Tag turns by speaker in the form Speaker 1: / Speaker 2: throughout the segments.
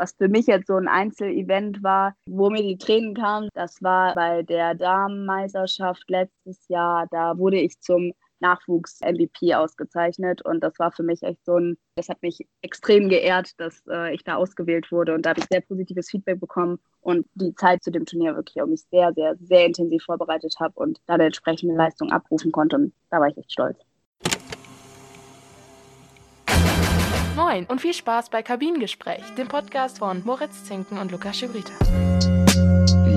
Speaker 1: Was für mich jetzt so ein Einzelevent war, wo mir die Tränen kamen, das war bei der Damenmeisterschaft letztes Jahr. Da wurde ich zum Nachwuchs-MVP ausgezeichnet und das war für mich echt so ein, das hat mich extrem geehrt, dass äh, ich da ausgewählt wurde und da habe ich sehr positives Feedback bekommen und die Zeit zu dem Turnier wirklich auch mich sehr, sehr, sehr intensiv vorbereitet habe und da eine entsprechende Leistung abrufen konnte und da war ich echt stolz.
Speaker 2: Moin und viel Spaß bei Kabinengespräch, dem Podcast von Moritz Zinken und Lukas Schibrita.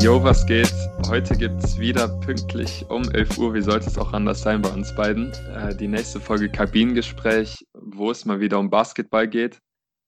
Speaker 3: Jo, was geht? Heute gibt es wieder pünktlich um 11 Uhr, wie sollte es auch anders sein bei uns beiden, äh, die nächste Folge Kabinengespräch, wo es mal wieder um Basketball geht.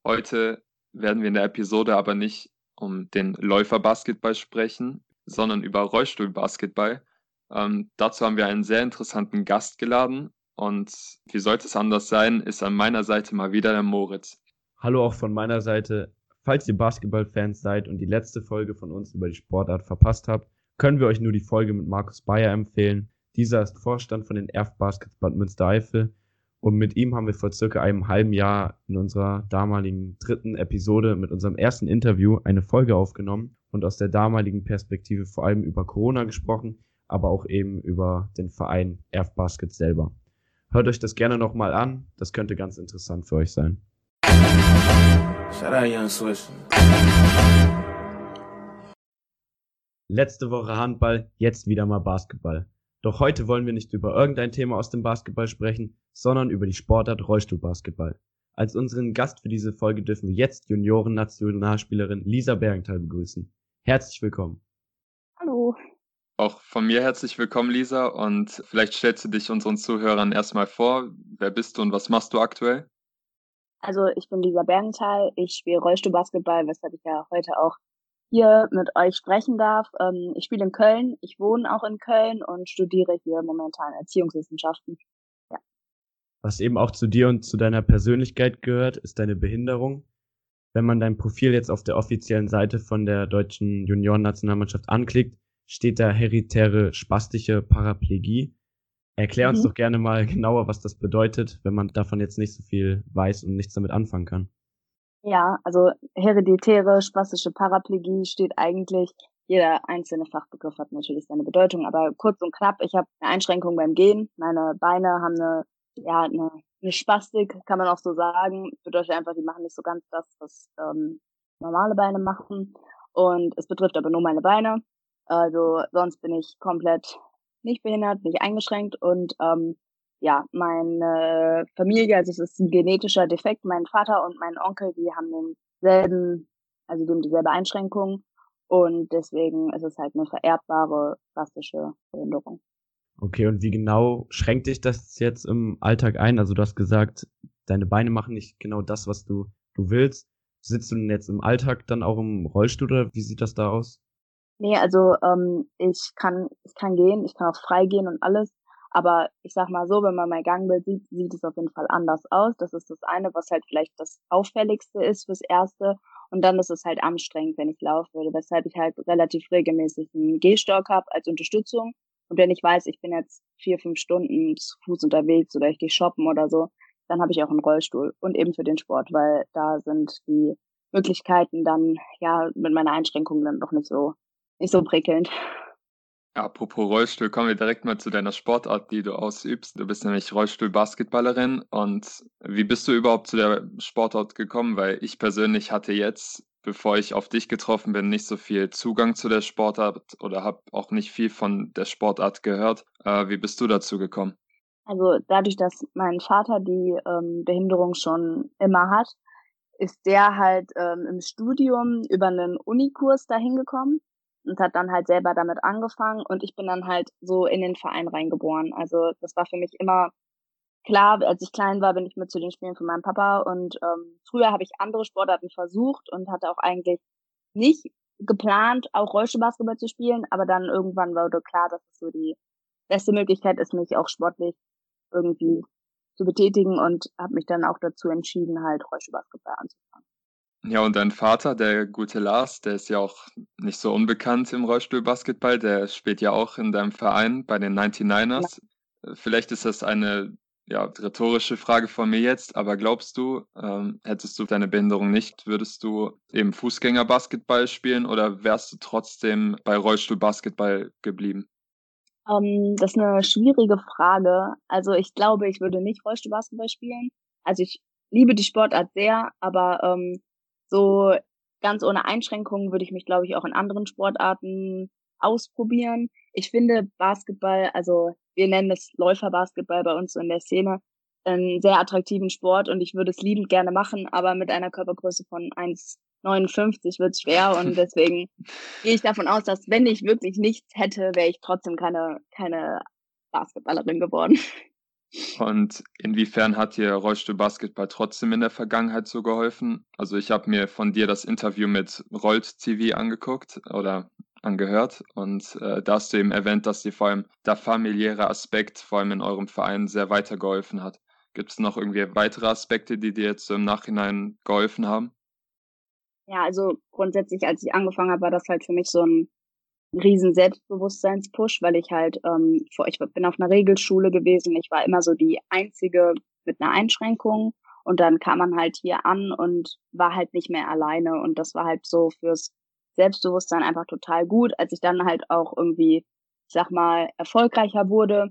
Speaker 3: Heute werden wir in der Episode aber nicht um den Läuferbasketball sprechen, sondern über Rollstuhlbasketball. Ähm, dazu haben wir einen sehr interessanten Gast geladen, und wie sollte es anders sein, ist an meiner Seite mal wieder der Moritz.
Speaker 4: Hallo auch von meiner Seite. Falls ihr Basketballfans seid und die letzte Folge von uns über die Sportart verpasst habt, können wir euch nur die Folge mit Markus Bayer empfehlen. Dieser ist Vorstand von den Erf Baskets Bad Münstereifel und mit ihm haben wir vor circa einem halben Jahr in unserer damaligen dritten Episode mit unserem ersten Interview eine Folge aufgenommen und aus der damaligen Perspektive vor allem über Corona gesprochen, aber auch eben über den Verein Erf Baskets selber. Hört euch das gerne nochmal an. Das könnte ganz interessant für euch sein. Letzte Woche Handball, jetzt wieder mal Basketball. Doch heute wollen wir nicht über irgendein Thema aus dem Basketball sprechen, sondern über die Sportart Rollstuhlbasketball. Als unseren Gast für diese Folge dürfen wir jetzt Junioren-Nationalspielerin Lisa Bergenthal begrüßen. Herzlich willkommen.
Speaker 3: Auch von mir herzlich willkommen, Lisa. Und vielleicht stellst du dich unseren Zuhörern erstmal vor. Wer bist du und was machst du aktuell?
Speaker 1: Also ich bin Lisa Bernthal. Ich spiele Rollstuhlbasketball, weshalb ich ja heute auch hier mit euch sprechen darf. Ähm, ich spiele in Köln. Ich wohne auch in Köln und studiere hier momentan Erziehungswissenschaften. Ja.
Speaker 4: Was eben auch zu dir und zu deiner Persönlichkeit gehört, ist deine Behinderung. Wenn man dein Profil jetzt auf der offiziellen Seite von der deutschen Juniorennationalmannschaft anklickt, steht da heritäre spastische Paraplegie. Erklär uns mhm. doch gerne mal genauer, was das bedeutet, wenn man davon jetzt nicht so viel weiß und nichts damit anfangen kann.
Speaker 1: Ja, also hereditäre spastische Paraplegie steht eigentlich, jeder einzelne Fachbegriff hat natürlich seine Bedeutung, aber kurz und knapp, ich habe eine Einschränkung beim Gehen. Meine Beine haben eine, ja, eine, eine Spastik, kann man auch so sagen. Bedeutet einfach, die machen nicht so ganz das, was ähm, normale Beine machen. Und es betrifft aber nur meine Beine. Also sonst bin ich komplett nicht behindert, nicht eingeschränkt und ähm, ja, meine Familie, also es ist ein genetischer Defekt, mein Vater und mein Onkel, die haben denselben, also die haben dieselbe Einschränkung und deswegen ist es halt eine vererbbare plastische Behinderung.
Speaker 4: Okay, und wie genau schränkt dich das jetzt im Alltag ein? Also du hast gesagt, deine Beine machen nicht genau das, was du, du willst. Sitzt du denn jetzt im Alltag dann auch im Rollstuhl oder wie sieht das da aus?
Speaker 1: Nee, also ähm, ich kann ich kann gehen, ich kann auch frei gehen und alles. Aber ich sag mal so, wenn man mein Gangbild sieht, sieht es auf jeden Fall anders aus. Das ist das eine, was halt vielleicht das auffälligste ist fürs Erste. Und dann ist es halt anstrengend, wenn ich laufe, weshalb ich halt relativ regelmäßig einen Gehstock habe als Unterstützung. Und wenn ich weiß, ich bin jetzt vier, fünf Stunden zu Fuß unterwegs oder ich gehe shoppen oder so, dann habe ich auch einen Rollstuhl. Und eben für den Sport, weil da sind die Möglichkeiten dann ja mit meiner Einschränkung dann doch nicht so nicht so prickelnd.
Speaker 3: Ja, apropos Rollstuhl, kommen wir direkt mal zu deiner Sportart, die du ausübst. Du bist nämlich Rollstuhl-Basketballerin. Und wie bist du überhaupt zu der Sportart gekommen? Weil ich persönlich hatte jetzt, bevor ich auf dich getroffen bin, nicht so viel Zugang zu der Sportart oder habe auch nicht viel von der Sportart gehört. Äh, wie bist du dazu gekommen?
Speaker 1: Also dadurch, dass mein Vater die ähm, Behinderung schon immer hat, ist der halt ähm, im Studium über einen Unikurs dahin gekommen und hat dann halt selber damit angefangen und ich bin dann halt so in den Verein reingeboren. Also das war für mich immer klar, als ich klein war, bin ich mit zu den Spielen von meinem Papa und ähm, früher habe ich andere Sportarten versucht und hatte auch eigentlich nicht geplant, auch Rollstuhlbasketball zu spielen, aber dann irgendwann wurde klar, dass es so die beste Möglichkeit ist, mich auch sportlich irgendwie zu betätigen und habe mich dann auch dazu entschieden, halt Rollstuhlbasketball anzufangen.
Speaker 3: Ja, und dein Vater, der gute Lars, der ist ja auch nicht so unbekannt im Rollstuhlbasketball. Der spielt ja auch in deinem Verein bei den 99ers. Ja. Vielleicht ist das eine ja, rhetorische Frage von mir jetzt, aber glaubst du, ähm, hättest du deine Behinderung nicht, würdest du eben Fußgängerbasketball spielen oder wärst du trotzdem bei Rollstuhlbasketball geblieben?
Speaker 1: Ähm, das ist eine schwierige Frage. Also ich glaube, ich würde nicht Rollstuhlbasketball spielen. Also ich liebe die Sportart sehr, aber ähm, so ganz ohne Einschränkungen würde ich mich, glaube ich, auch in anderen Sportarten ausprobieren. Ich finde Basketball, also wir nennen es Läuferbasketball bei uns so in der Szene, einen sehr attraktiven Sport und ich würde es liebend gerne machen, aber mit einer Körpergröße von 1,59 wird es schwer und deswegen gehe ich davon aus, dass wenn ich wirklich nichts hätte, wäre ich trotzdem keine, keine Basketballerin geworden.
Speaker 3: Und inwiefern hat dir Rollstuhl-Basketball trotzdem in der Vergangenheit so geholfen? Also ich habe mir von dir das Interview mit Rollt TV angeguckt oder angehört und äh, da hast du eben erwähnt, dass dir vor allem der familiäre Aspekt vor allem in eurem Verein sehr weitergeholfen hat. Gibt es noch irgendwie weitere Aspekte, die dir jetzt im Nachhinein geholfen haben?
Speaker 1: Ja, also grundsätzlich, als ich angefangen habe, war das halt für mich so ein riesen Selbstbewusstseinspush, weil ich halt, ähm, ich bin auf einer Regelschule gewesen, ich war immer so die einzige mit einer Einschränkung. Und dann kam man halt hier an und war halt nicht mehr alleine. Und das war halt so fürs Selbstbewusstsein einfach total gut. Als ich dann halt auch irgendwie, ich sag mal, erfolgreicher wurde,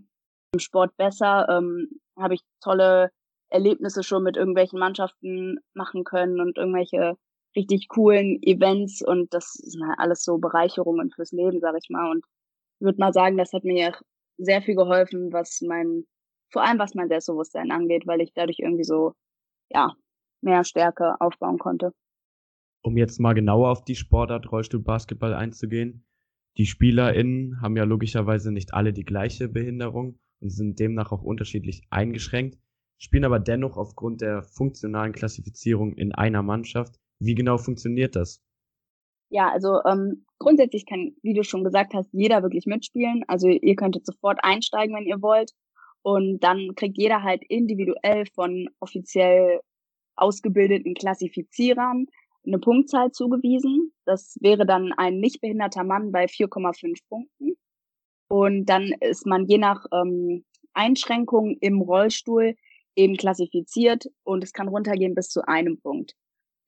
Speaker 1: im Sport besser, ähm, habe ich tolle Erlebnisse schon mit irgendwelchen Mannschaften machen können und irgendwelche richtig coolen Events und das sind halt alles so Bereicherungen fürs Leben, sag ich mal. Und ich würde mal sagen, das hat mir sehr viel geholfen, was mein, vor allem was mein Selbstbewusstsein angeht, weil ich dadurch irgendwie so, ja, mehr Stärke aufbauen konnte.
Speaker 4: Um jetzt mal genauer auf die Sportart Rollstuhlbasketball einzugehen. Die SpielerInnen haben ja logischerweise nicht alle die gleiche Behinderung und sind demnach auch unterschiedlich eingeschränkt, spielen aber dennoch aufgrund der funktionalen Klassifizierung in einer Mannschaft wie genau funktioniert das?
Speaker 1: Ja, also ähm, grundsätzlich kann, wie du schon gesagt hast, jeder wirklich mitspielen. Also ihr könntet sofort einsteigen, wenn ihr wollt. Und dann kriegt jeder halt individuell von offiziell ausgebildeten Klassifizierern eine Punktzahl zugewiesen. Das wäre dann ein nicht behinderter Mann bei 4,5 Punkten. Und dann ist man je nach ähm, Einschränkung im Rollstuhl eben klassifiziert und es kann runtergehen bis zu einem Punkt.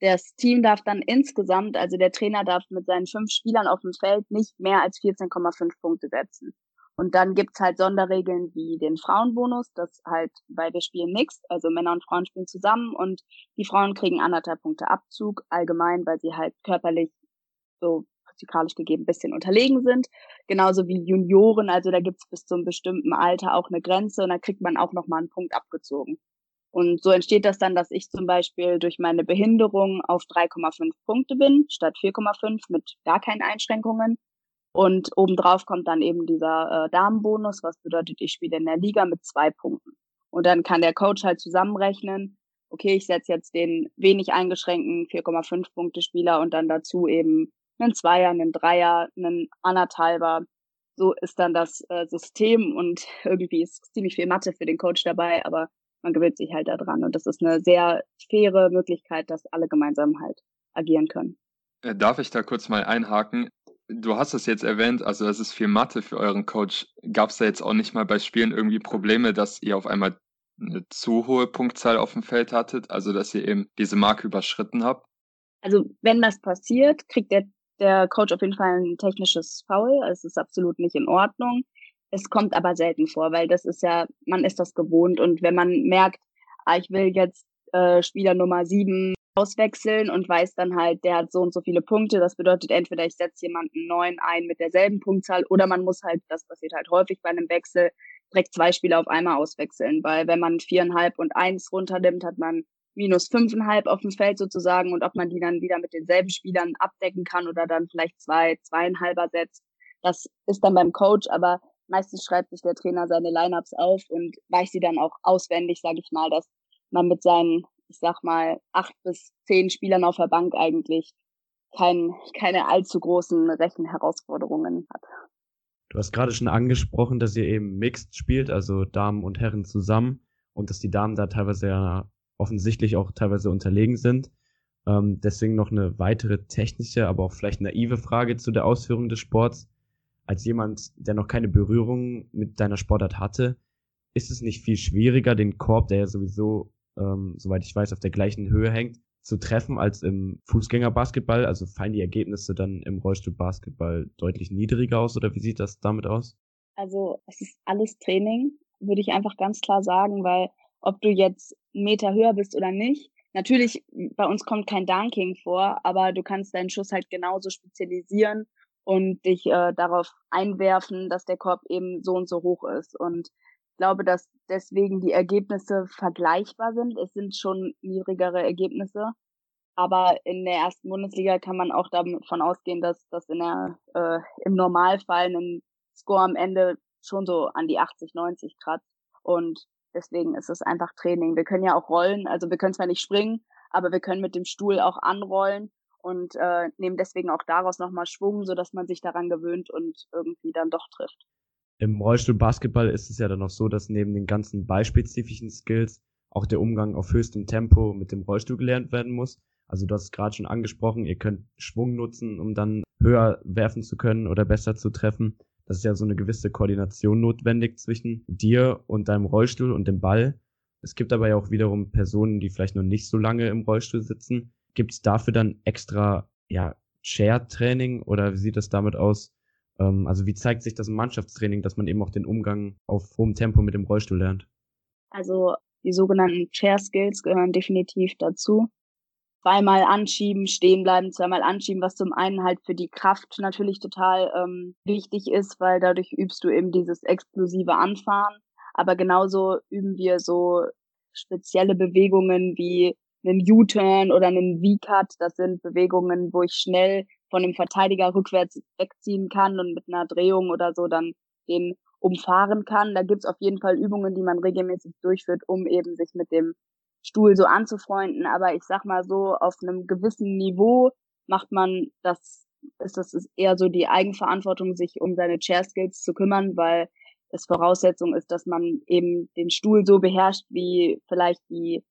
Speaker 1: Das Team darf dann insgesamt, also der Trainer darf mit seinen fünf Spielern auf dem Feld nicht mehr als 14,5 Punkte setzen. Und dann gibt's halt Sonderregeln wie den Frauenbonus, das halt, weil wir spielen mixed, also Männer und Frauen spielen zusammen und die Frauen kriegen anderthalb Punkte Abzug, allgemein, weil sie halt körperlich so physikalisch gegeben bisschen unterlegen sind. Genauso wie Junioren, also da gibt's bis zum bestimmten Alter auch eine Grenze und da kriegt man auch nochmal einen Punkt abgezogen. Und so entsteht das dann, dass ich zum Beispiel durch meine Behinderung auf 3,5 Punkte bin, statt 4,5 mit gar keinen Einschränkungen. Und obendrauf kommt dann eben dieser äh, Damenbonus, was bedeutet, ich spiele in der Liga mit zwei Punkten. Und dann kann der Coach halt zusammenrechnen, okay, ich setze jetzt den wenig eingeschränkten 4,5 Punkte Spieler und dann dazu eben einen Zweier, einen Dreier, einen Anderthalber. So ist dann das äh, System und irgendwie ist ziemlich viel Mathe für den Coach dabei, aber man gewöhnt sich halt daran. Und das ist eine sehr faire Möglichkeit, dass alle gemeinsam halt agieren können.
Speaker 3: Äh, darf ich da kurz mal einhaken? Du hast es jetzt erwähnt, also das ist viel Mathe für euren Coach. Gab es da jetzt auch nicht mal bei Spielen irgendwie Probleme, dass ihr auf einmal eine zu hohe Punktzahl auf dem Feld hattet, also dass ihr eben diese Marke überschritten habt?
Speaker 1: Also wenn das passiert, kriegt der, der Coach auf jeden Fall ein technisches Foul. Es ist absolut nicht in Ordnung. Es kommt aber selten vor, weil das ist ja, man ist das gewohnt. Und wenn man merkt, ah, ich will jetzt äh, Spieler Nummer sieben auswechseln und weiß dann halt, der hat so und so viele Punkte. Das bedeutet entweder ich setze jemanden neun ein mit derselben Punktzahl oder man muss halt, das passiert halt häufig bei einem Wechsel, direkt zwei Spieler auf einmal auswechseln, weil wenn man viereinhalb und eins runternimmt, hat man minus fünfeinhalb auf dem Feld sozusagen. Und ob man die dann wieder mit denselben Spielern abdecken kann oder dann vielleicht zwei, zweieinhalber setzt, das ist dann beim Coach, aber meistens schreibt sich der Trainer seine Lineups auf und weiß sie dann auch auswendig, sage ich mal, dass man mit seinen, ich sag mal, acht bis zehn Spielern auf der Bank eigentlich kein, keine allzu großen Rechenherausforderungen hat.
Speaker 4: Du hast gerade schon angesprochen, dass ihr eben mixed spielt, also Damen und Herren zusammen und dass die Damen da teilweise ja offensichtlich auch teilweise unterlegen sind. Ähm, deswegen noch eine weitere technische, aber auch vielleicht naive Frage zu der Ausführung des Sports als jemand, der noch keine Berührung mit deiner Sportart hatte, ist es nicht viel schwieriger, den Korb, der ja sowieso, ähm, soweit ich weiß, auf der gleichen Höhe hängt, zu treffen als im Fußgängerbasketball? Also fallen die Ergebnisse dann im Rollstuhlbasketball deutlich niedriger aus oder wie sieht das damit aus?
Speaker 1: Also es ist alles Training, würde ich einfach ganz klar sagen, weil ob du jetzt einen Meter höher bist oder nicht, natürlich, bei uns kommt kein Dunking vor, aber du kannst deinen Schuss halt genauso spezialisieren und dich äh, darauf einwerfen, dass der Korb eben so und so hoch ist. Und ich glaube, dass deswegen die Ergebnisse vergleichbar sind. Es sind schon niedrigere Ergebnisse. Aber in der ersten Bundesliga kann man auch davon ausgehen, dass das in der äh, im Normalfall ein Score am Ende schon so an die 80, 90 kratzt. Und deswegen ist es einfach Training. Wir können ja auch rollen, also wir können zwar nicht springen, aber wir können mit dem Stuhl auch anrollen und äh, nehmen deswegen auch daraus nochmal Schwung, sodass man sich daran gewöhnt und irgendwie dann doch trifft.
Speaker 4: Im Rollstuhl Basketball ist es ja dann noch so, dass neben den ganzen beispielspezifischen Skills auch der Umgang auf höchstem Tempo mit dem Rollstuhl gelernt werden muss. Also du hast es gerade schon angesprochen, ihr könnt Schwung nutzen, um dann höher werfen zu können oder besser zu treffen. Das ist ja so eine gewisse Koordination notwendig zwischen dir und deinem Rollstuhl und dem Ball. Es gibt aber ja auch wiederum Personen, die vielleicht noch nicht so lange im Rollstuhl sitzen, Gibt es dafür dann extra ja, Share-Training oder wie sieht das damit aus? Ähm, also wie zeigt sich das im Mannschaftstraining, dass man eben auch den Umgang auf hohem Tempo mit dem Rollstuhl lernt?
Speaker 1: Also die sogenannten Share-Skills gehören definitiv dazu. Zweimal anschieben, stehen bleiben, zweimal anschieben, was zum einen halt für die Kraft natürlich total ähm, wichtig ist, weil dadurch übst du eben dieses explosive Anfahren. Aber genauso üben wir so spezielle Bewegungen wie einen U-Turn oder einen V-Cut. Das sind Bewegungen, wo ich schnell von dem Verteidiger rückwärts wegziehen kann und mit einer Drehung oder so dann den umfahren kann. Da gibt's auf jeden Fall Übungen, die man regelmäßig durchführt, um eben sich mit dem Stuhl so anzufreunden. Aber ich sag mal so, auf einem gewissen Niveau macht man das, ist das ist eher so die Eigenverantwortung, sich um seine Chair Skills zu kümmern, weil es Voraussetzung ist, dass man eben den Stuhl so beherrscht, wie vielleicht die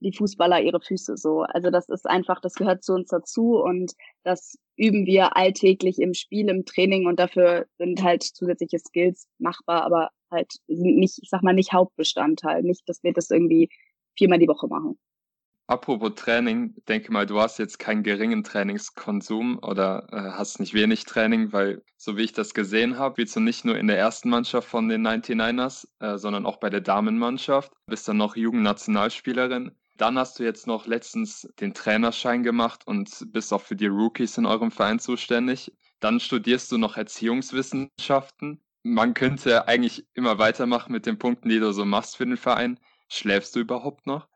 Speaker 1: die Fußballer ihre Füße so. Also das ist einfach, das gehört zu uns dazu und das üben wir alltäglich im Spiel, im Training und dafür sind halt zusätzliche Skills machbar, aber halt sind nicht, ich sag mal, nicht Hauptbestandteil. Nicht, dass wir das irgendwie viermal die Woche machen.
Speaker 3: Apropos Training, denke mal, du hast jetzt keinen geringen Trainingskonsum oder äh, hast nicht wenig Training, weil so wie ich das gesehen habe, spielst du nicht nur in der ersten Mannschaft von den 99ers, äh, sondern auch bei der Damenmannschaft, bist dann noch Jugendnationalspielerin. Dann hast du jetzt noch letztens den Trainerschein gemacht und bist auch für die Rookies in eurem Verein zuständig. Dann studierst du noch Erziehungswissenschaften. Man könnte eigentlich immer weitermachen mit den Punkten, die du so machst für den Verein. Schläfst du überhaupt noch?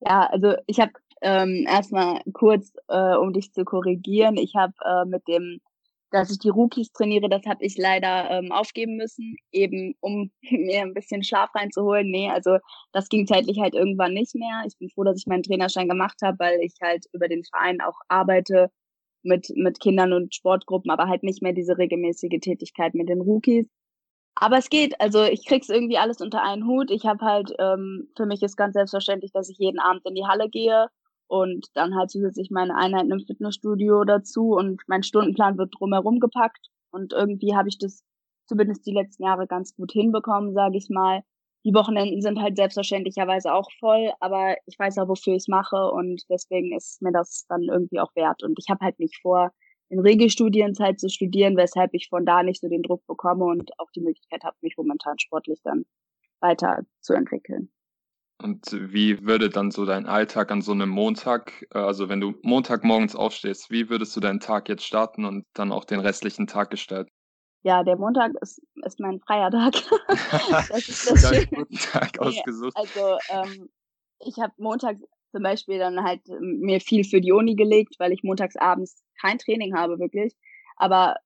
Speaker 1: Ja, also ich habe ähm, erstmal kurz, äh, um dich zu korrigieren, ich habe äh, mit dem dass ich die Rookies trainiere, das habe ich leider ähm, aufgeben müssen, eben um mir ein bisschen Schlaf reinzuholen. Nee, also das ging zeitlich halt irgendwann nicht mehr. Ich bin froh, dass ich meinen Trainerschein gemacht habe, weil ich halt über den Verein auch arbeite mit, mit Kindern und Sportgruppen, aber halt nicht mehr diese regelmäßige Tätigkeit mit den Rookies. Aber es geht, also ich krieg's irgendwie alles unter einen Hut. Ich habe halt, ähm, für mich ist ganz selbstverständlich, dass ich jeden Abend in die Halle gehe und dann halt zusätzlich meine Einheiten im Fitnessstudio dazu und mein Stundenplan wird drumherum gepackt und irgendwie habe ich das zumindest die letzten Jahre ganz gut hinbekommen, sage ich mal. Die Wochenenden sind halt selbstverständlicherweise auch voll, aber ich weiß ja, wofür ich es mache und deswegen ist mir das dann irgendwie auch wert. Und ich habe halt nicht vor, in Regelstudienzeit zu studieren, weshalb ich von da nicht so den Druck bekomme und auch die Möglichkeit habe, mich momentan sportlich dann weiterzuentwickeln.
Speaker 3: Und wie würde dann so dein Alltag an so einem Montag, äh, also wenn du Montagmorgens aufstehst, wie würdest du deinen Tag jetzt starten und dann auch den restlichen Tag gestalten?
Speaker 1: Ja, der Montag ist, ist mein freier Tag.
Speaker 3: das ist das Schöne. guten Tag ausgesucht.
Speaker 1: Also ähm, ich habe Montag zum Beispiel dann halt mir viel für die Uni gelegt, weil ich montags abends kein Training habe wirklich. Aber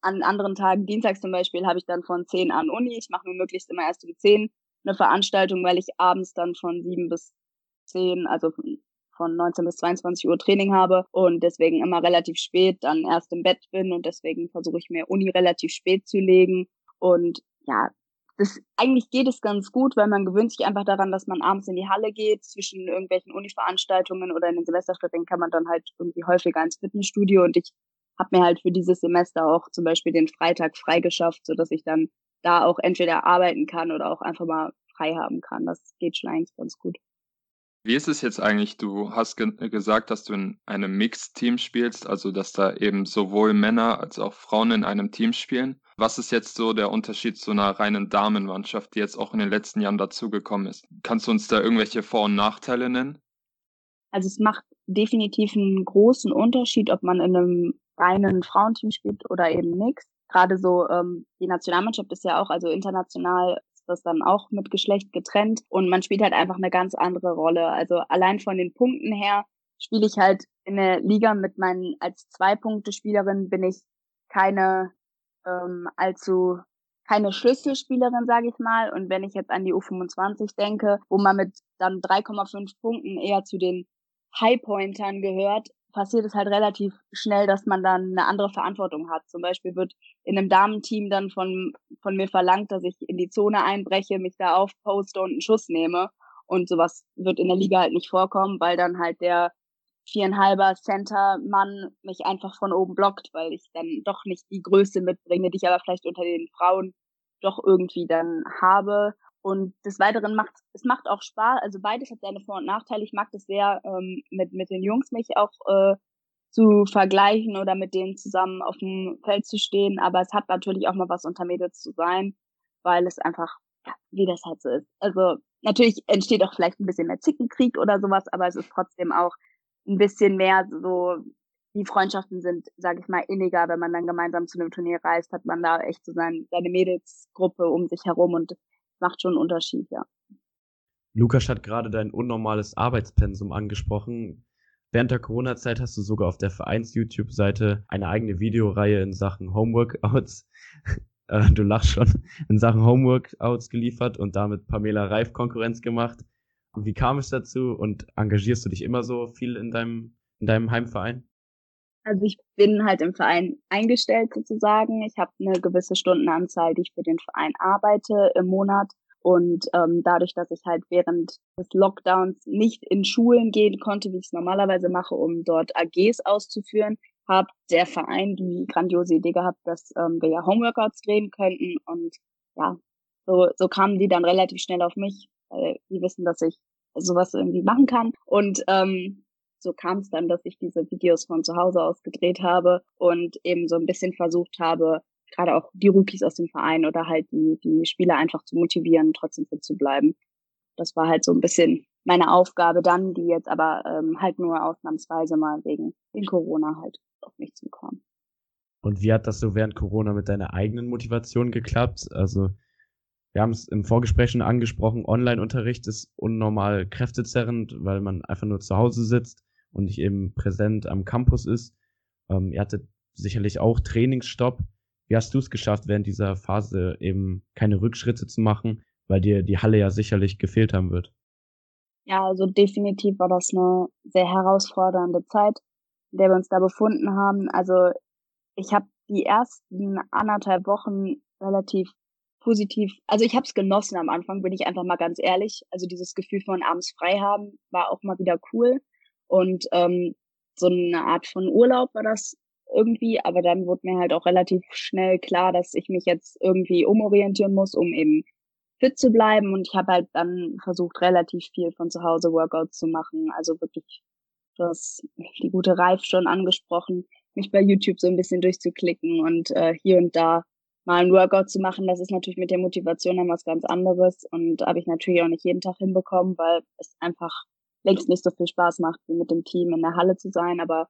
Speaker 1: an anderen Tagen, dienstags zum Beispiel, habe ich dann von 10 an Uni. Ich mache mir möglichst immer erst um 10 eine Veranstaltung, weil ich abends dann von sieben bis zehn, also von 19 bis 22 Uhr Training habe und deswegen immer relativ spät dann erst im Bett bin und deswegen versuche ich mir Uni relativ spät zu legen. Und ja, das eigentlich geht es ganz gut, weil man gewöhnt sich einfach daran, dass man abends in die Halle geht, zwischen irgendwelchen Uni-Veranstaltungen oder in den Semesterferien kann man dann halt irgendwie häufiger ins Fitnessstudio. Und ich habe mir halt für dieses Semester auch zum Beispiel den Freitag freigeschafft, so dass ich dann da auch entweder arbeiten kann oder auch einfach mal frei haben kann. Das geht schon eigentlich ganz gut.
Speaker 3: Wie ist es jetzt eigentlich? Du hast ge gesagt, dass du in einem Mixed-Team spielst, also dass da eben sowohl Männer als auch Frauen in einem Team spielen. Was ist jetzt so der Unterschied zu einer reinen Damenmannschaft, die jetzt auch in den letzten Jahren dazugekommen ist? Kannst du uns da irgendwelche Vor- und Nachteile nennen?
Speaker 1: Also es macht definitiv einen großen Unterschied, ob man in einem reinen Frauenteam spielt oder eben Mixed. Gerade so ähm, die Nationalmannschaft ist ja auch, also international das dann auch mit Geschlecht getrennt und man spielt halt einfach eine ganz andere Rolle. Also allein von den Punkten her spiele ich halt in der Liga mit meinen als Zwei-Punkte-Spielerin bin ich keine ähm, allzu keine Schlüsselspielerin, sage ich mal. Und wenn ich jetzt an die U25 denke, wo man mit dann 3,5 Punkten eher zu den Highpointern gehört, passiert es halt relativ schnell, dass man dann eine andere Verantwortung hat. Zum Beispiel wird in einem Damenteam dann von, von mir verlangt, dass ich in die Zone einbreche, mich da aufposte und einen Schuss nehme. Und sowas wird in der Liga halt nicht vorkommen, weil dann halt der viereinhalber Center-Mann mich einfach von oben blockt, weil ich dann doch nicht die Größe mitbringe, die ich aber vielleicht unter den Frauen doch irgendwie dann habe. Und des Weiteren macht es macht auch Spaß. Also beides hat seine Vor- und Nachteile. Ich mag das sehr, ähm, mit, mit den Jungs mich auch äh, zu vergleichen oder mit denen zusammen auf dem Feld zu stehen. Aber es hat natürlich auch mal was unter Mädels zu sein, weil es einfach, ja, wie das halt so ist. Also natürlich entsteht auch vielleicht ein bisschen mehr Zickenkrieg oder sowas, aber es ist trotzdem auch ein bisschen mehr so, die Freundschaften sind, sage ich mal, inniger, wenn man dann gemeinsam zu einem Turnier reist, hat man da echt so sein, seine Mädelsgruppe um sich herum und macht schon einen Unterschied, ja.
Speaker 4: Lukas hat gerade dein unnormales Arbeitspensum angesprochen. Während der Corona-Zeit hast du sogar auf der Vereins-YouTube-Seite eine eigene Videoreihe in Sachen Homeworkouts, äh, du lachst schon, in Sachen Homeworkouts geliefert und damit Pamela Reif Konkurrenz gemacht. Wie kam es dazu und engagierst du dich immer so viel in deinem, in deinem Heimverein?
Speaker 1: Also ich bin halt im Verein eingestellt sozusagen. Ich habe eine gewisse Stundenanzahl, die ich für den Verein arbeite im Monat. Und ähm, dadurch, dass ich halt während des Lockdowns nicht in Schulen gehen konnte, wie ich es normalerweise mache, um dort AGs auszuführen, hat der Verein die grandiose Idee gehabt, dass ähm, wir ja Homeworkouts drehen könnten. Und ja, so, so kamen die dann relativ schnell auf mich, weil die wissen, dass ich sowas irgendwie machen kann. Und ähm, so kam es dann, dass ich diese Videos von zu Hause aus gedreht habe und eben so ein bisschen versucht habe, gerade auch die Rookies aus dem Verein oder halt die, die Spieler einfach zu motivieren, trotzdem fit zu bleiben. Das war halt so ein bisschen meine Aufgabe dann, die jetzt aber ähm, halt nur ausnahmsweise mal wegen, wegen Corona halt auf mich zukommen.
Speaker 4: Und wie hat das so während Corona mit deiner eigenen Motivation geklappt? Also, wir haben es im Vorgespräch schon angesprochen, Online-Unterricht ist unnormal kräftezerrend, weil man einfach nur zu Hause sitzt und nicht eben präsent am Campus ist. Ähm, ihr hattet sicherlich auch Trainingsstopp. Wie hast du es geschafft, während dieser Phase eben keine Rückschritte zu machen, weil dir die Halle ja sicherlich gefehlt haben wird?
Speaker 1: Ja, also definitiv war das eine sehr herausfordernde Zeit, in der wir uns da befunden haben. Also ich habe die ersten anderthalb Wochen relativ positiv, also ich habe es genossen am Anfang, bin ich einfach mal ganz ehrlich. Also dieses Gefühl von abends frei haben war auch mal wieder cool. Und ähm, so eine Art von Urlaub war das irgendwie, aber dann wurde mir halt auch relativ schnell klar, dass ich mich jetzt irgendwie umorientieren muss, um eben fit zu bleiben. Und ich habe halt dann versucht, relativ viel von zu Hause Workouts zu machen. Also wirklich, das die gute Reif schon angesprochen, mich bei YouTube so ein bisschen durchzuklicken und äh, hier und da mal ein Workout zu machen. Das ist natürlich mit der Motivation dann was ganz anderes und habe ich natürlich auch nicht jeden Tag hinbekommen, weil es einfach längst nicht so viel Spaß macht, wie mit dem Team in der Halle zu sein. Aber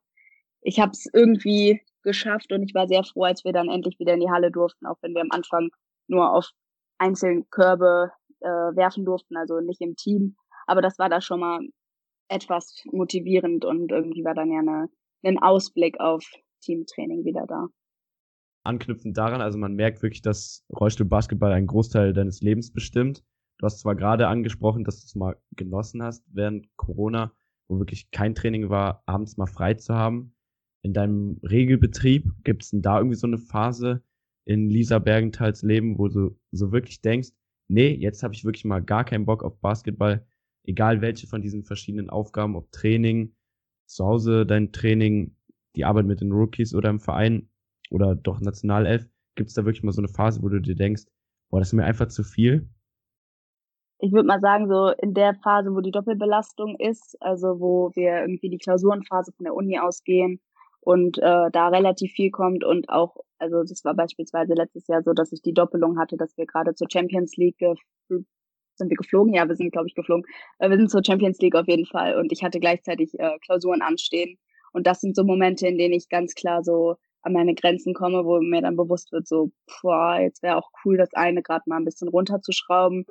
Speaker 1: ich habe es irgendwie geschafft und ich war sehr froh, als wir dann endlich wieder in die Halle durften, auch wenn wir am Anfang nur auf einzelnen Körbe äh, werfen durften, also nicht im Team. Aber das war da schon mal etwas motivierend und irgendwie war dann ja eine, ein Ausblick auf Teamtraining wieder da.
Speaker 4: Anknüpfend daran, also man merkt wirklich, dass Rollstuhl-Basketball einen Großteil deines Lebens bestimmt. Du hast zwar gerade angesprochen, dass du es mal genossen hast während Corona, wo wirklich kein Training war, abends mal frei zu haben. In deinem Regelbetrieb gibt es denn da irgendwie so eine Phase in Lisa Bergenthals Leben, wo du so wirklich denkst, nee, jetzt habe ich wirklich mal gar keinen Bock auf Basketball, egal welche von diesen verschiedenen Aufgaben, ob Training, zu Hause dein Training, die Arbeit mit den Rookies oder im Verein oder doch Nationalelf, gibt es da wirklich mal so eine Phase, wo du dir denkst, boah, das ist mir einfach zu viel?
Speaker 1: Ich würde mal sagen, so in der Phase, wo die Doppelbelastung ist, also wo wir irgendwie die Klausurenphase von der Uni ausgehen und äh, da relativ viel kommt und auch, also das war beispielsweise letztes Jahr so, dass ich die Doppelung hatte, dass wir gerade zur Champions League sind wir geflogen? Ja, wir sind, glaube ich, geflogen. Äh, wir sind zur Champions League auf jeden Fall und ich hatte gleichzeitig äh, Klausuren anstehen. Und das sind so Momente, in denen ich ganz klar so an meine Grenzen komme, wo mir dann bewusst wird, so, boah, jetzt wäre auch cool, das eine gerade mal ein bisschen runterzuschrauben.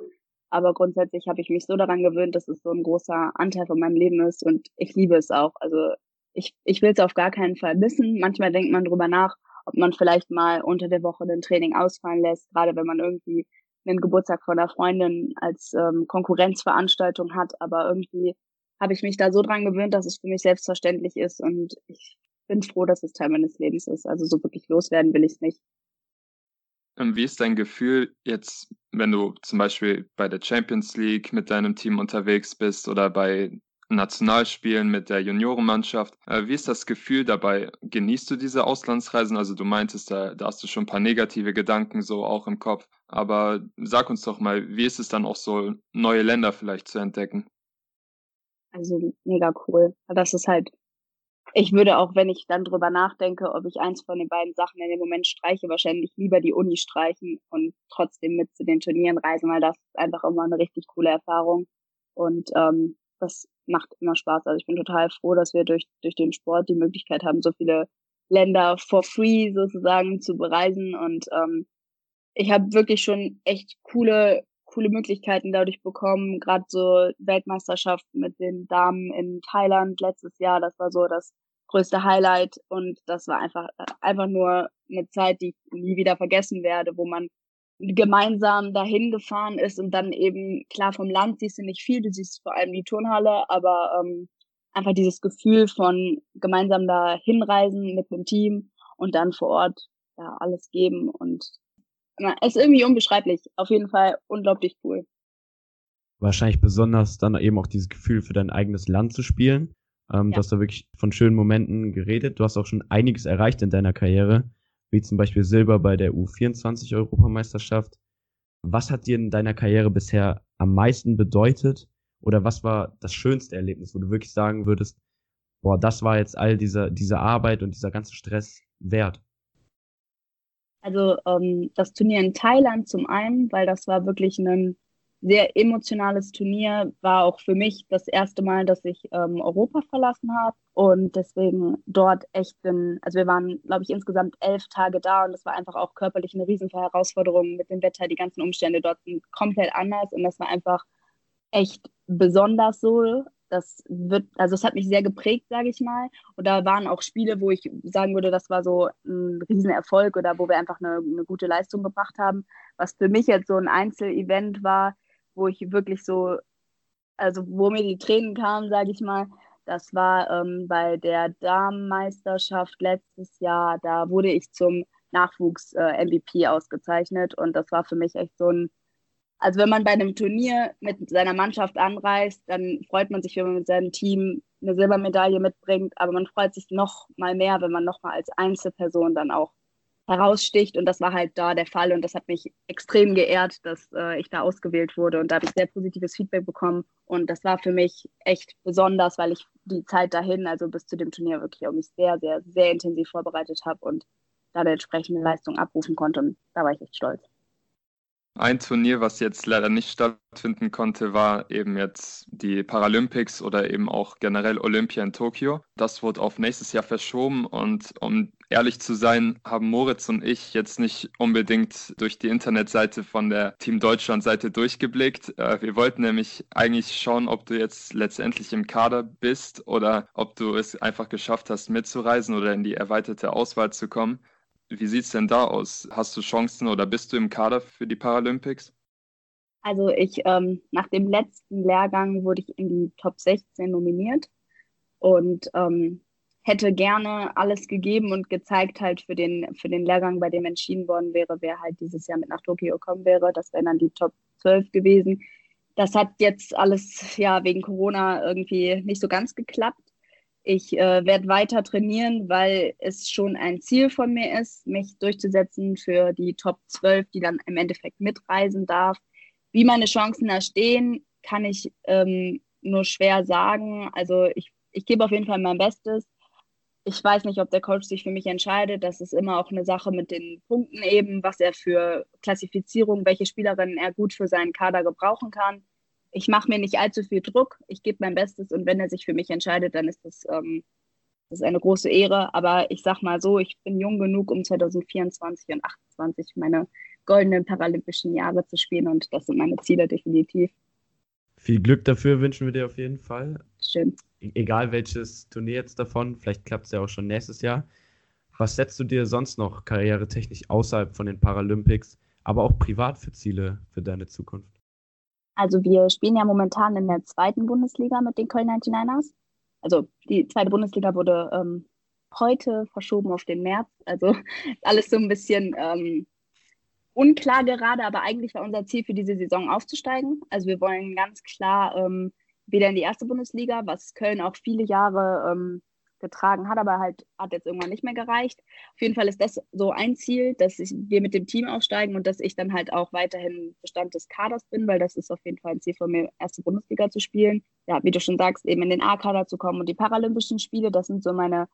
Speaker 1: Aber grundsätzlich habe ich mich so daran gewöhnt, dass es so ein großer Anteil von meinem Leben ist und ich liebe es auch. Also ich, ich will es auf gar keinen Fall missen. Manchmal denkt man drüber nach, ob man vielleicht mal unter der Woche den Training ausfallen lässt, gerade wenn man irgendwie einen Geburtstag von einer Freundin als ähm, Konkurrenzveranstaltung hat. Aber irgendwie habe ich mich da so dran gewöhnt, dass es für mich selbstverständlich ist und ich bin froh, dass es Teil meines Lebens ist. Also so wirklich loswerden will ich es nicht.
Speaker 3: Wie ist dein Gefühl jetzt, wenn du zum Beispiel bei der Champions League mit deinem Team unterwegs bist oder bei Nationalspielen mit der Juniorenmannschaft? Äh, wie ist das Gefühl dabei? Genießt du diese Auslandsreisen? Also du meintest, da, da hast du schon ein paar negative Gedanken so auch im Kopf. Aber sag uns doch mal, wie ist es dann auch so, neue Länder vielleicht zu entdecken?
Speaker 1: Also mega cool. Das ist halt, ich würde auch, wenn ich dann drüber nachdenke, ob ich eins von den beiden Sachen in dem Moment streiche, wahrscheinlich lieber die Uni streichen und trotzdem mit zu den Turnieren reisen, weil das ist einfach immer eine richtig coole Erfahrung. Und ähm, das macht immer Spaß. Also ich bin total froh, dass wir durch, durch den Sport die Möglichkeit haben, so viele Länder for free sozusagen zu bereisen. Und ähm, ich habe wirklich schon echt coole coole Möglichkeiten dadurch bekommen. Gerade so Weltmeisterschaft mit den Damen in Thailand letztes Jahr, das war so das größte Highlight und das war einfach einfach nur eine Zeit, die ich nie wieder vergessen werde, wo man gemeinsam dahin gefahren ist und dann eben klar vom Land siehst du nicht viel, du siehst vor allem die Turnhalle, aber ähm, einfach dieses Gefühl von gemeinsam da hinreisen mit dem Team und dann vor Ort ja alles geben und ist irgendwie unbeschreiblich. Auf jeden Fall unglaublich cool.
Speaker 4: Wahrscheinlich besonders dann eben auch dieses Gefühl für dein eigenes Land zu spielen. Ähm, ja. Du hast da wirklich von schönen Momenten geredet. Du hast auch schon einiges erreicht in deiner Karriere, wie zum Beispiel Silber bei der U24 Europameisterschaft. Was hat dir in deiner Karriere bisher am meisten bedeutet? Oder was war das schönste Erlebnis, wo du wirklich sagen würdest, boah, das war jetzt all diese, diese Arbeit und dieser ganze Stress wert?
Speaker 1: Also ähm, das Turnier in Thailand zum einen, weil das war wirklich ein sehr emotionales Turnier, war auch für mich das erste Mal, dass ich ähm, Europa verlassen habe und deswegen dort echt bin, also wir waren, glaube ich, insgesamt elf Tage da und das war einfach auch körperlich eine riesen Herausforderung mit dem Wetter, die ganzen Umstände dort sind komplett anders und das war einfach echt besonders so das wird, also es hat mich sehr geprägt, sage ich mal. Und da waren auch Spiele, wo ich sagen würde, das war so ein Riesenerfolg oder wo wir einfach eine, eine gute Leistung gebracht haben. Was für mich jetzt so ein Einzelevent war, wo ich wirklich so, also wo mir die Tränen kamen, sage ich mal, das war ähm, bei der Damenmeisterschaft letztes Jahr. Da wurde ich zum Nachwuchs-MVP äh, ausgezeichnet und das war für mich echt so ein also wenn man bei einem Turnier mit seiner Mannschaft anreist, dann freut man sich, wenn man mit seinem Team eine Silbermedaille mitbringt, aber man freut sich noch mal mehr, wenn man noch mal als Einzelperson dann auch heraussticht. Und das war halt da der Fall. Und das hat mich extrem geehrt, dass äh, ich da ausgewählt wurde. Und da habe ich sehr positives Feedback bekommen. Und das war für mich echt besonders, weil ich die Zeit dahin, also bis zu dem Turnier wirklich auch mich sehr, sehr, sehr intensiv vorbereitet habe und da eine entsprechende Leistung abrufen konnte. Und da war ich echt stolz.
Speaker 3: Ein Turnier, was jetzt leider nicht stattfinden konnte, war eben jetzt die Paralympics oder eben auch generell Olympia in Tokio. Das wurde auf nächstes Jahr verschoben und um ehrlich zu sein, haben Moritz und ich jetzt nicht unbedingt durch die Internetseite von der Team Deutschland Seite durchgeblickt. Äh, wir wollten nämlich eigentlich schauen, ob du jetzt letztendlich im Kader bist oder ob du es einfach geschafft hast, mitzureisen oder in die erweiterte Auswahl zu kommen. Wie sieht es denn da aus? Hast du Chancen oder bist du im Kader für die Paralympics?
Speaker 1: Also ich, ähm, nach dem letzten Lehrgang wurde ich in die Top 16 nominiert und ähm, hätte gerne alles gegeben und gezeigt halt für den, für den Lehrgang, bei dem entschieden worden wäre, wer halt dieses Jahr mit nach Tokio gekommen wäre. Das wären dann die Top 12 gewesen. Das hat jetzt alles ja wegen Corona irgendwie nicht so ganz geklappt Ich äh, werde weiter trainieren, weil es schon ein Ziel von mir ist, mich durchzusetzen für die Top 12, die dann im Endeffekt mitreisen darf. Wie meine Chancen da stehen, kann ich ähm, nur schwer sagen. Also ich, ich gebe auf jeden Fall mein Bestes. Ich weiß nicht, ob der Coach sich für mich entscheidet. Das ist immer auch eine Sache mit den Punkten eben, was er für Klassifizierung, welche Spielerinnen er gut für seinen Kader gebrauchen kann. Ich mache mir nicht allzu viel Druck. Ich gebe mein Bestes und wenn er sich für mich entscheidet, dann ist das, ähm, das ist eine große Ehre. Aber ich sag mal so, ich bin jung genug, um 2024 und 2028 meine goldenen paralympischen Jahre zu spielen und das sind meine Ziele definitiv.
Speaker 4: Viel Glück dafür wünschen wir dir auf jeden Fall.
Speaker 1: Schön.
Speaker 4: E-, egal welches Turnier jetzt davon, vielleicht klappt es ja auch schon nächstes Jahr. Was setzt du dir sonst noch karrieretechnisch außerhalb von den Paralympics, aber auch privat für Ziele für deine Zukunft?
Speaker 1: Also wir spielen ja momentan in der zweiten Bundesliga mit den Köln 99ers. Also die zweite Bundesliga wurde ähm, heute verschoben auf den März. Also alles so ein bisschen ähm, unklar gerade, aber eigentlich war unser Ziel für diese Saison aufzusteigen. Also wir wollen ganz klar ähm, wieder in die erste Bundesliga, was Köln auch viele Jahre ähm, getragen hat, aber halt hat jetzt irgendwann nicht mehr gereicht. Auf jeden Fall ist das so ein Ziel, dass ich, wir mit dem Team aufsteigen und dass ich dann halt auch weiterhin Bestand des Kaders bin, weil das ist auf jeden Fall ein Ziel von mir, erste Bundesliga zu spielen. Ja, wie du schon sagst, eben in den A-Kader zu kommen und die Paralympischen Spiele, das sind so meine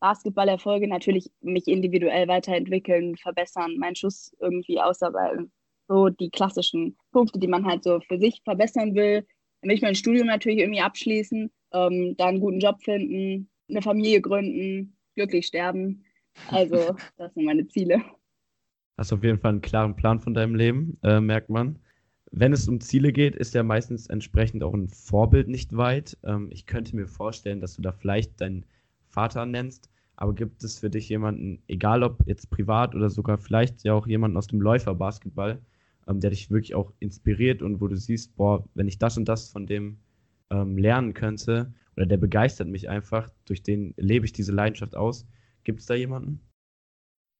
Speaker 1: Basketballerfolge natürlich mich individuell weiterentwickeln, verbessern, meinen Schuss irgendwie ausarbeiten. So die klassischen Punkte, die man halt so für sich verbessern will. Dann will ich mein Studium natürlich irgendwie abschließen, ähm, dann einen guten Job finden, eine Familie gründen, glücklich sterben. Also, das sind meine Ziele.
Speaker 4: Hast auf jeden Fall einen klaren Plan von deinem Leben, äh, merkt man. Wenn es um Ziele geht, ist ja meistens entsprechend auch ein Vorbild nicht weit. Ähm, ich könnte mir vorstellen, dass du da vielleicht dein Vater nennst. Aber gibt es für dich jemanden, egal ob jetzt privat oder sogar vielleicht ja auch jemanden aus dem Läuferbasketball, ähm, der dich wirklich auch inspiriert und wo du siehst, boah, wenn ich das und das von dem ähm, lernen könnte oder der begeistert mich einfach, durch den lebe ich diese Leidenschaft aus. Gibt es da jemanden?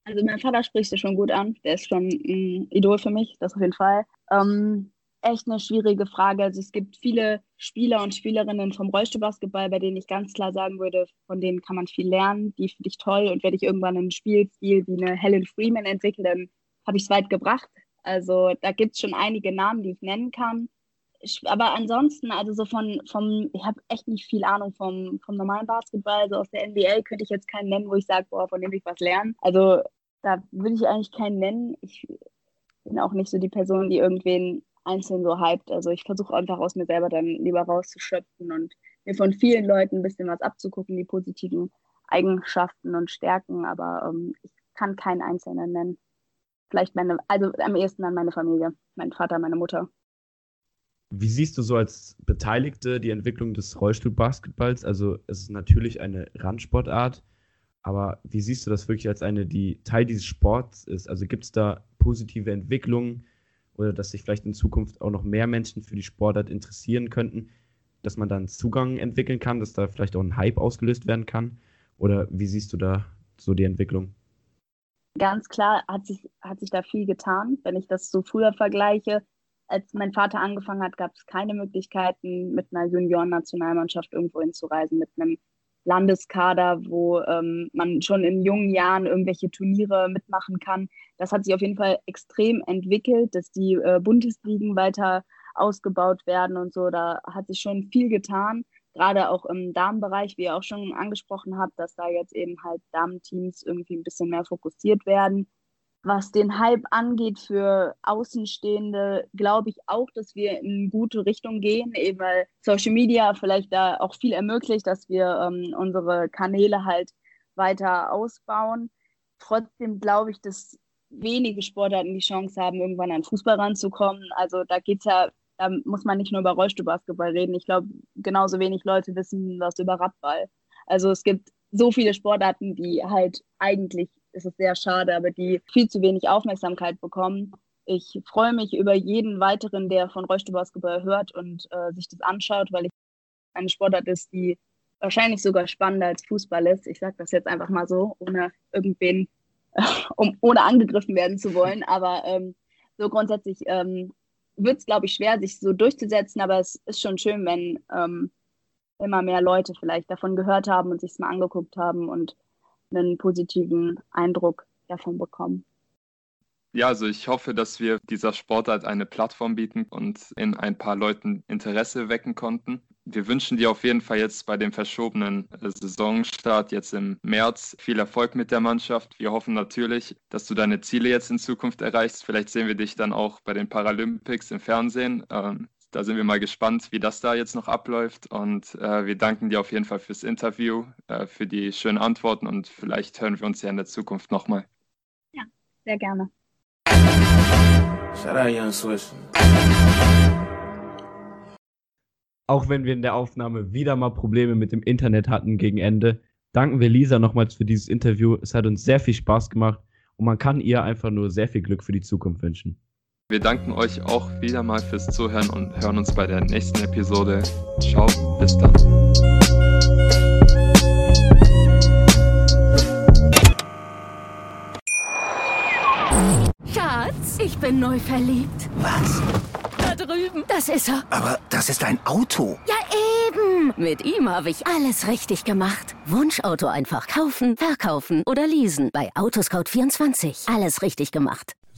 Speaker 1: Also mein Vater spricht es schon gut an. Der ist schon ein Idol für mich, das auf jeden Fall. Ähm, echt eine schwierige Frage. Also es gibt viele Spieler und Spielerinnen vom Rollstuhlbasketball, bei denen ich ganz klar sagen würde, von denen kann man viel lernen. Die finde ich toll und werde ich irgendwann einen Spielstil wie eine Helen Freeman entwickeln, dann habe ich es weit gebracht. Also da gibt es schon einige Namen, die ich nennen kann. Aber ansonsten, also so von, vom, ich habe echt nicht viel Ahnung vom, vom normalen Basketball. Also aus der NBA könnte ich jetzt keinen nennen, wo ich sage, boah, von dem will ich was lernen. Also da würde ich eigentlich keinen nennen. Ich bin auch nicht so die Person, die irgendwen einzeln so hyped. Also ich versuche einfach aus mir selber dann lieber rauszuschöpfen und mir von vielen Leuten ein bisschen was abzugucken, die positiven Eigenschaften und Stärken, aber ähm, ich kann keinen Einzelnen nennen. Vielleicht meine, also am ehesten an meine Familie, mein Vater, meine Mutter.
Speaker 4: Wie siehst du so als Beteiligte die Entwicklung des Rollstuhlbasketballs? Also es ist natürlich eine Randsportart, aber wie siehst du das wirklich als eine, die Teil dieses Sports ist? Also gibt es da positive Entwicklungen? oder dass sich vielleicht in Zukunft auch noch mehr Menschen für die Sportart interessieren könnten, dass man dann Zugang entwickeln kann, dass da vielleicht auch ein Hype ausgelöst werden kann? Oder wie siehst du da so die Entwicklung?
Speaker 1: Ganz klar hat sich, hat sich da viel getan. Wenn ich das so früher vergleiche, als mein Vater angefangen hat, gab es keine Möglichkeiten, mit einer Junioren-Nationalmannschaft irgendwo hinzureisen, mit einem Landeskader, wo ähm, man schon in jungen Jahren irgendwelche Turniere mitmachen kann. Das hat sich auf jeden Fall extrem entwickelt, dass die äh, Bundesligen weiter ausgebaut werden und so. Da hat sich schon viel getan, gerade auch im Damenbereich, wie ihr auch schon angesprochen habt, dass da jetzt eben halt Damenteams irgendwie ein bisschen mehr fokussiert werden was den Hype angeht für Außenstehende, glaube ich auch, dass wir in gute Richtung gehen, eben weil Social Media vielleicht da auch viel ermöglicht, dass wir ähm, unsere Kanäle halt weiter ausbauen. Trotzdem glaube ich, dass wenige Sportarten die Chance haben, irgendwann an Fußball ranzukommen. Also da geht's ja, da muss man nicht nur über Rollstuhlbasketball reden. Ich glaube, genauso wenig Leute wissen was über Radball. Also es gibt so viele Sportarten, die halt eigentlich ist es sehr schade, aber die viel zu wenig Aufmerksamkeit bekommen. Ich freue mich über jeden weiteren, der von Rollstuhlbasketball hört und äh, sich das anschaut, weil ich eine Sportart ist, die wahrscheinlich sogar spannender als Fußball ist. Ich sage das jetzt einfach mal so, ohne irgendwen, um, ohne angegriffen werden zu wollen. Aber ähm, so grundsätzlich ähm, wird es, glaube ich, schwer, sich so durchzusetzen, aber es ist schon schön, wenn ähm, immer mehr Leute vielleicht davon gehört haben und sich es mal angeguckt haben und einen positiven Eindruck davon bekommen.
Speaker 3: Ja, also ich hoffe, dass wir dieser Sportart eine Plattform bieten und in ein paar Leuten Interesse wecken konnten. Wir wünschen dir auf jeden Fall jetzt bei dem verschobenen äh, Saisonstart jetzt im März viel Erfolg mit der Mannschaft. Wir hoffen natürlich, dass du deine Ziele jetzt in Zukunft erreichst. Vielleicht sehen wir dich dann auch bei den Paralympics im Fernsehen. Ähm, da sind wir mal gespannt, wie das da jetzt noch abläuft. Und äh, wir danken dir auf jeden Fall fürs Interview, äh, für die schönen Antworten und vielleicht hören wir uns ja in der Zukunft nochmal.
Speaker 1: Ja, sehr gerne.
Speaker 4: Shout out Young Swiss. Auch wenn wir in der Aufnahme wieder mal Probleme mit dem Internet hatten gegen Ende, danken wir Lisa nochmals für dieses Interview. Es hat uns sehr viel Spaß gemacht und man kann ihr einfach nur sehr viel Glück für die Zukunft wünschen.
Speaker 3: Wir danken euch auch wieder mal fürs Zuhören und hören uns bei der nächsten Episode. Ciao, bis dann.
Speaker 5: Schatz, ich bin neu verliebt.
Speaker 6: Was?
Speaker 5: Da drüben. Das ist er.
Speaker 6: Aber das ist ein Auto.
Speaker 5: Ja, eben. Mit ihm habe ich alles richtig gemacht. Wunschauto einfach kaufen, verkaufen oder leasen. Bei Autoscout24. Alles richtig gemacht.